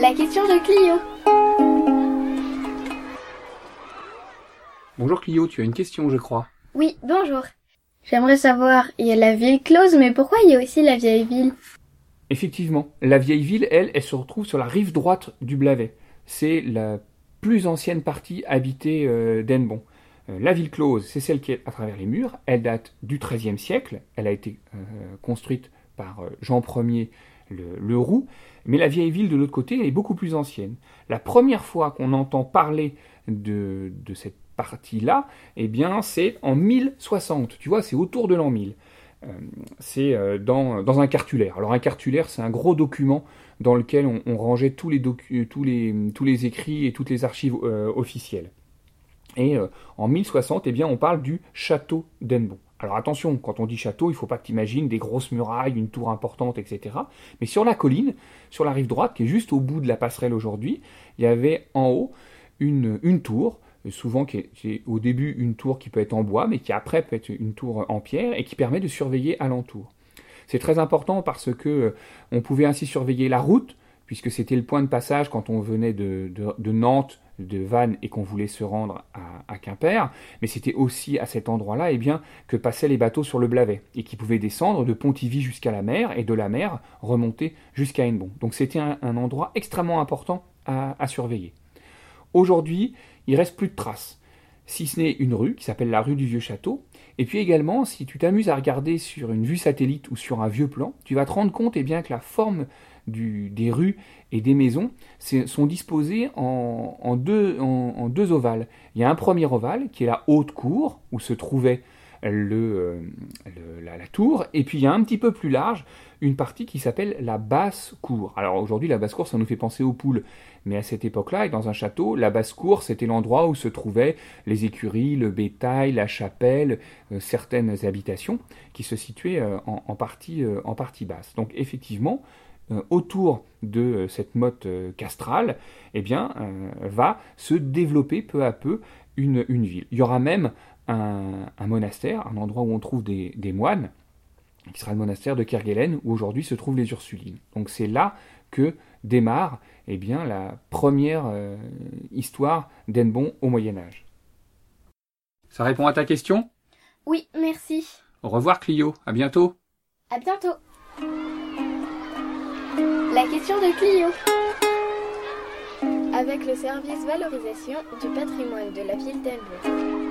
La question de Clio. Bonjour Clio, tu as une question, je crois. Oui, bonjour. J'aimerais savoir, il y a la ville close, mais pourquoi il y a aussi la vieille ville? Effectivement, la vieille ville, elle, elle se retrouve sur la rive droite du Blavet. C'est la plus ancienne partie habitée euh, d'Enbon. Euh, la ville close, c'est celle qui est à travers les murs. Elle date du XIIIe siècle. Elle a été euh, construite par Jean Ier le, Roux. Mais la vieille ville de l'autre côté, est beaucoup plus ancienne. La première fois qu'on entend parler de, cette partie-là, eh bien, c'est en 1060. Tu vois, c'est autour de l'an 1000. Euh, c'est euh, dans, un cartulaire. Alors un cartulaire, c'est un gros document dans lequel on, rangeait tous les, écrits et toutes les archives euh, officielles. Et en 1060, eh bien, on parle du château d'Enbon. Alors attention, quand on dit château, il ne faut pas que tu imagines des grosses murailles, une tour importante, etc. Mais sur la colline, sur la rive droite, qui est juste au bout de la passerelle aujourd'hui, il y avait en haut une, tour, souvent qui est, au début une tour qui peut être en bois, mais qui après peut être une tour en pierre et qui permet de surveiller alentour. C'est très important parce que euh, on pouvait ainsi surveiller la route, puisque c'était le point de passage quand on venait de, de- de Nantes, de Vannes et qu'on voulait se rendre à, à Quimper, mais c'était aussi à cet endroit-là eh bien, que passaient les bateaux sur le Blavet et qui pouvaient descendre de Pontivy jusqu'à la mer et de la mer remonter jusqu'à Hennebon. Donc c'était un, endroit extrêmement important à, à surveiller. Aujourd'hui, il reste plus de traces, si ce n'est une rue qui s'appelle la rue du Vieux Château. Et puis également, si tu t'amuses à regarder sur une vue satellite ou sur un vieux plan, tu vas te rendre compte eh bien, que la forme des rues et des maisons sont disposées en, deux, en deux ovales. Il y a un premier ovale qui est la haute cour où se trouvait euh, la, tour, et puis il y a un petit peu plus large une partie qui s'appelle la basse cour. Alors aujourd'hui, la basse cour, ça nous fait penser aux poules, mais à cette époque-là, et dans un château, la basse cour, c'était l'endroit où se trouvaient les écuries, le bétail, la chapelle, euh, certaines habitations qui se situaient euh, en, partie, basse. Donc effectivement, autour de euh, cette motte euh, castrale, eh bien, euh, va se développer peu à peu une, une ville. Il y aura même un, un monastère, un endroit où on trouve des, des moines, qui sera le monastère de Kerguelen, où aujourd'hui se trouvent les Ursulines. Donc c'est là que démarre eh bien, la première euh, histoire d'Enbon au Moyen Âge. Ça répond à ta question? Oui, merci. Au revoir Clio, à bientôt À bientôt. La question de Clio. Avec le service valorisation du patrimoine de la ville d'Elbeuf.